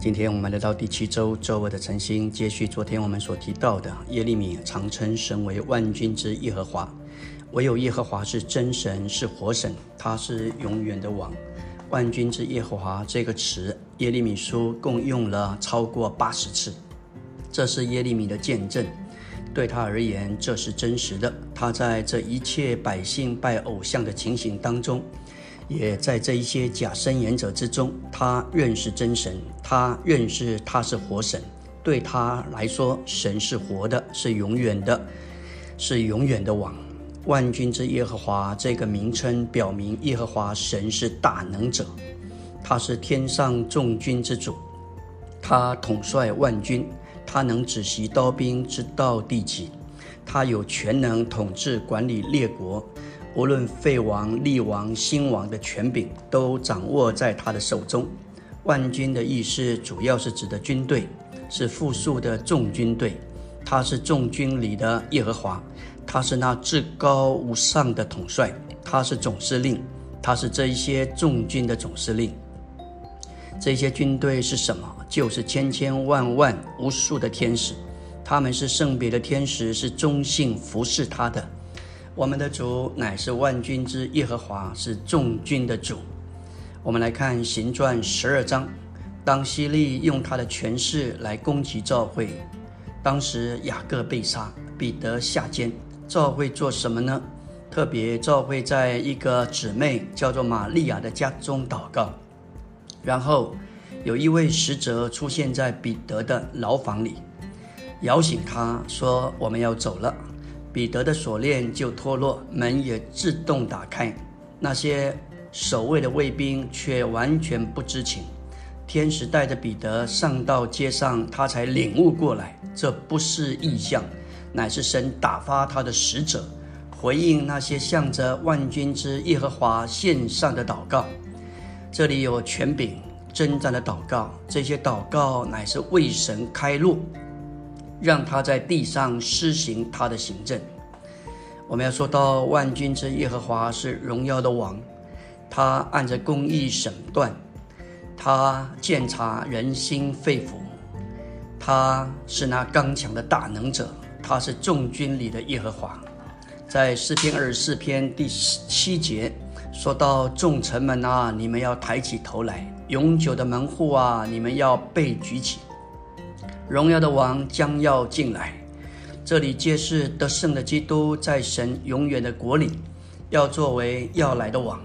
今天我们来到第七周周二的晨星，接续昨天我们所提到的耶利米常称神为万军之耶和华，唯有耶和华是真神，是活神，他是永远的王。万军之耶和华这个词，耶利米书共用了超过八十次，这是耶利米的见证。对他而言，这是真实的。他在这一切百姓拜偶像的情形当中。也在这一些假申言者之中，他认识真神，他认识他是活神。对他来说，神是活的，是永远的，是永远的王。万军之耶和华这个名称表明，耶和华神是大能者，他是天上众军之主，他统帅万军，他能指袭刀兵直到地极，他有全能统治管理列国。无论废王、立王、兴王的权柄，都掌握在他的手中。万军的意思，主要是指的军队，是复数的众军队。他是众军里的耶和华，他是那至高无上的统帅，他是总司令，他是这一些众军的总司令。这些军队是什么？就是千千万万无数的天使，他们是圣别的天使，是忠信服侍他的。我们的主乃是万军之耶和华，是众军的主。我们来看行传十二章，当希利用他的权势来攻击教会，当时雅各被杀，彼得下监，教会做什么呢？特别教会在一个姊妹叫做玛利亚的家中祷告，然后有一位使者出现在彼得的牢房里，摇醒他说：“我们要走了。”彼得的锁链就脱落，门也自动打开。那些守卫的卫兵却完全不知情。天使带着彼得上到街上，他才领悟过来，这不是异象，乃是神打发他的使者，回应那些向着万军之耶和华献上的祷告。这里有权柄征战的祷告，这些祷告乃是为神开路。让他在地上施行他的行政。我们要说到万军之耶和华是荣耀的王，他按着公义审断，他鉴察人心肺腑，他是那刚强的大能者，他是众军里的耶和华。在诗篇二十四篇第七节说到：“众臣们啊，你们要抬起头来；永久的门户啊，你们要被举起。”荣耀的王将要进来，这里揭示得胜的基督在神永远的国里，要作为要来的王。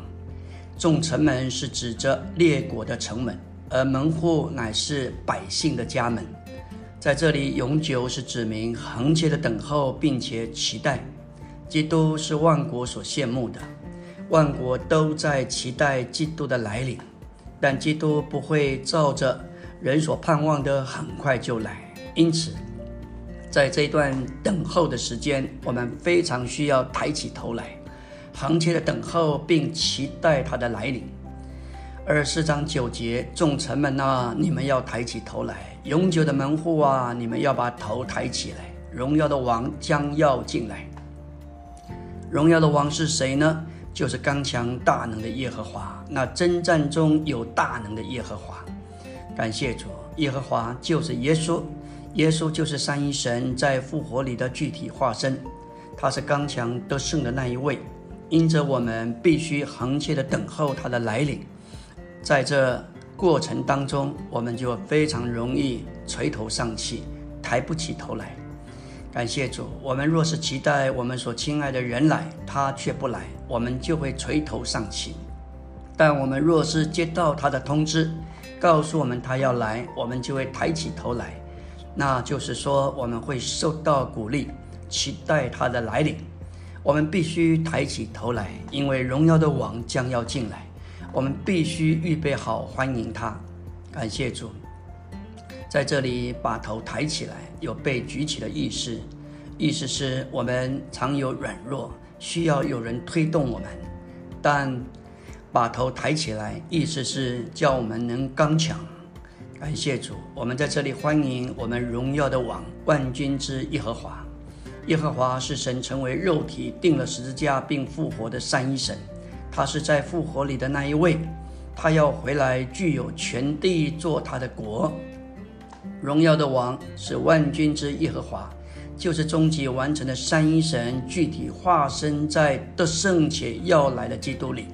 众城门是指着列国的城门，而门户乃是百姓的家门。在这里，永久是指明恒切的等候，并且期待。基督是万国所羡慕的，万国都在期待基督的来临，但基督不会照着。人所盼望的很快就来，因此，在这段等候的时间，我们非常需要抬起头来，恒切的等候并期待他的来临。二十四章九节，众臣们啊，你们要抬起头来；永久的门户啊，你们要把头抬起来。荣耀的王将要进来。荣耀的王是谁呢？就是刚强大能的耶和华。那征战中有大能的耶和华。感谢主，耶和华就是耶稣，耶稣就是三一神在复活里的具体化身，他是刚强得胜的那一位。因着我们必须恒切的等候他的来临，在这过程当中，我们就非常容易垂头丧气，抬不起头来。感谢主，我们若是期待我们所亲爱的人来，他却不来，我们就会垂头丧气。但我们若是接到他的通知，告诉我们他要来，我们就会抬起头来，那就是说我们会受到鼓励，期待他的来临。我们必须抬起头来，因为荣耀的王将要进来，我们必须预备好欢迎他。感谢主，在这里把头抬起来，有被举起的意思，意思是我们常有软弱，需要有人推动我们，但。把头抬起来，意思是叫我们能刚强。感谢主，我们在这里欢迎我们荣耀的王，万军之耶和华。耶和华是神成为肉体，定了十字架并复活的三一神。他是在复活里的那一位，他要回来，具有全地做他的国。荣耀的王是万军之耶和华，就是终极完成的三一神，具体化身在得胜且要来的基督里。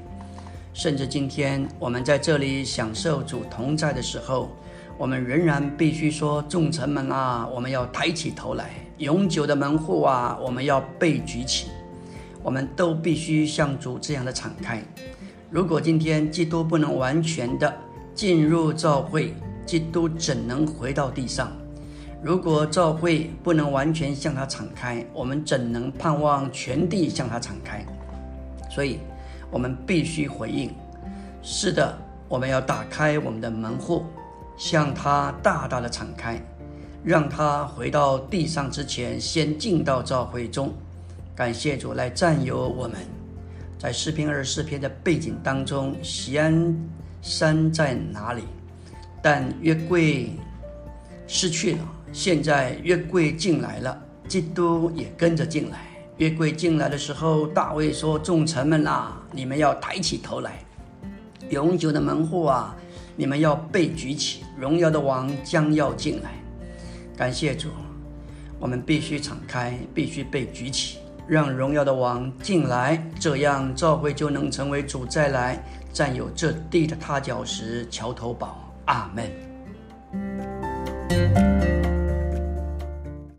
甚至今天我们在这里享受主同在的时候，我们仍然必须说：“众臣们啊，我们要抬起头来；永久的门户啊，我们要被举起。”我们都必须像主这样的敞开。如果今天基督不能完全的进入教会，基督怎能回到地上？如果教会不能完全向他敞开，我们怎能盼望全地向他敞开？所以。我们必须回应，是的，我们要打开我们的门户，向他大大的敞开，让他回到地上之前，先进到召会中。感谢主来占有我们。在诗篇二十四篇的背景当中，西安山在哪里？但约柜失去了，现在约柜进来了，基督也跟着进来。约柜进来的时候，大卫说：“众臣们啊，你们要抬起头来，永久的门户啊，你们要被举起，荣耀的王将要进来。”感谢主，我们必须敞开，必须被举起，让荣耀的王进来，这样教会就能成为主再来占有这地的踏脚石、桥头堡。阿门。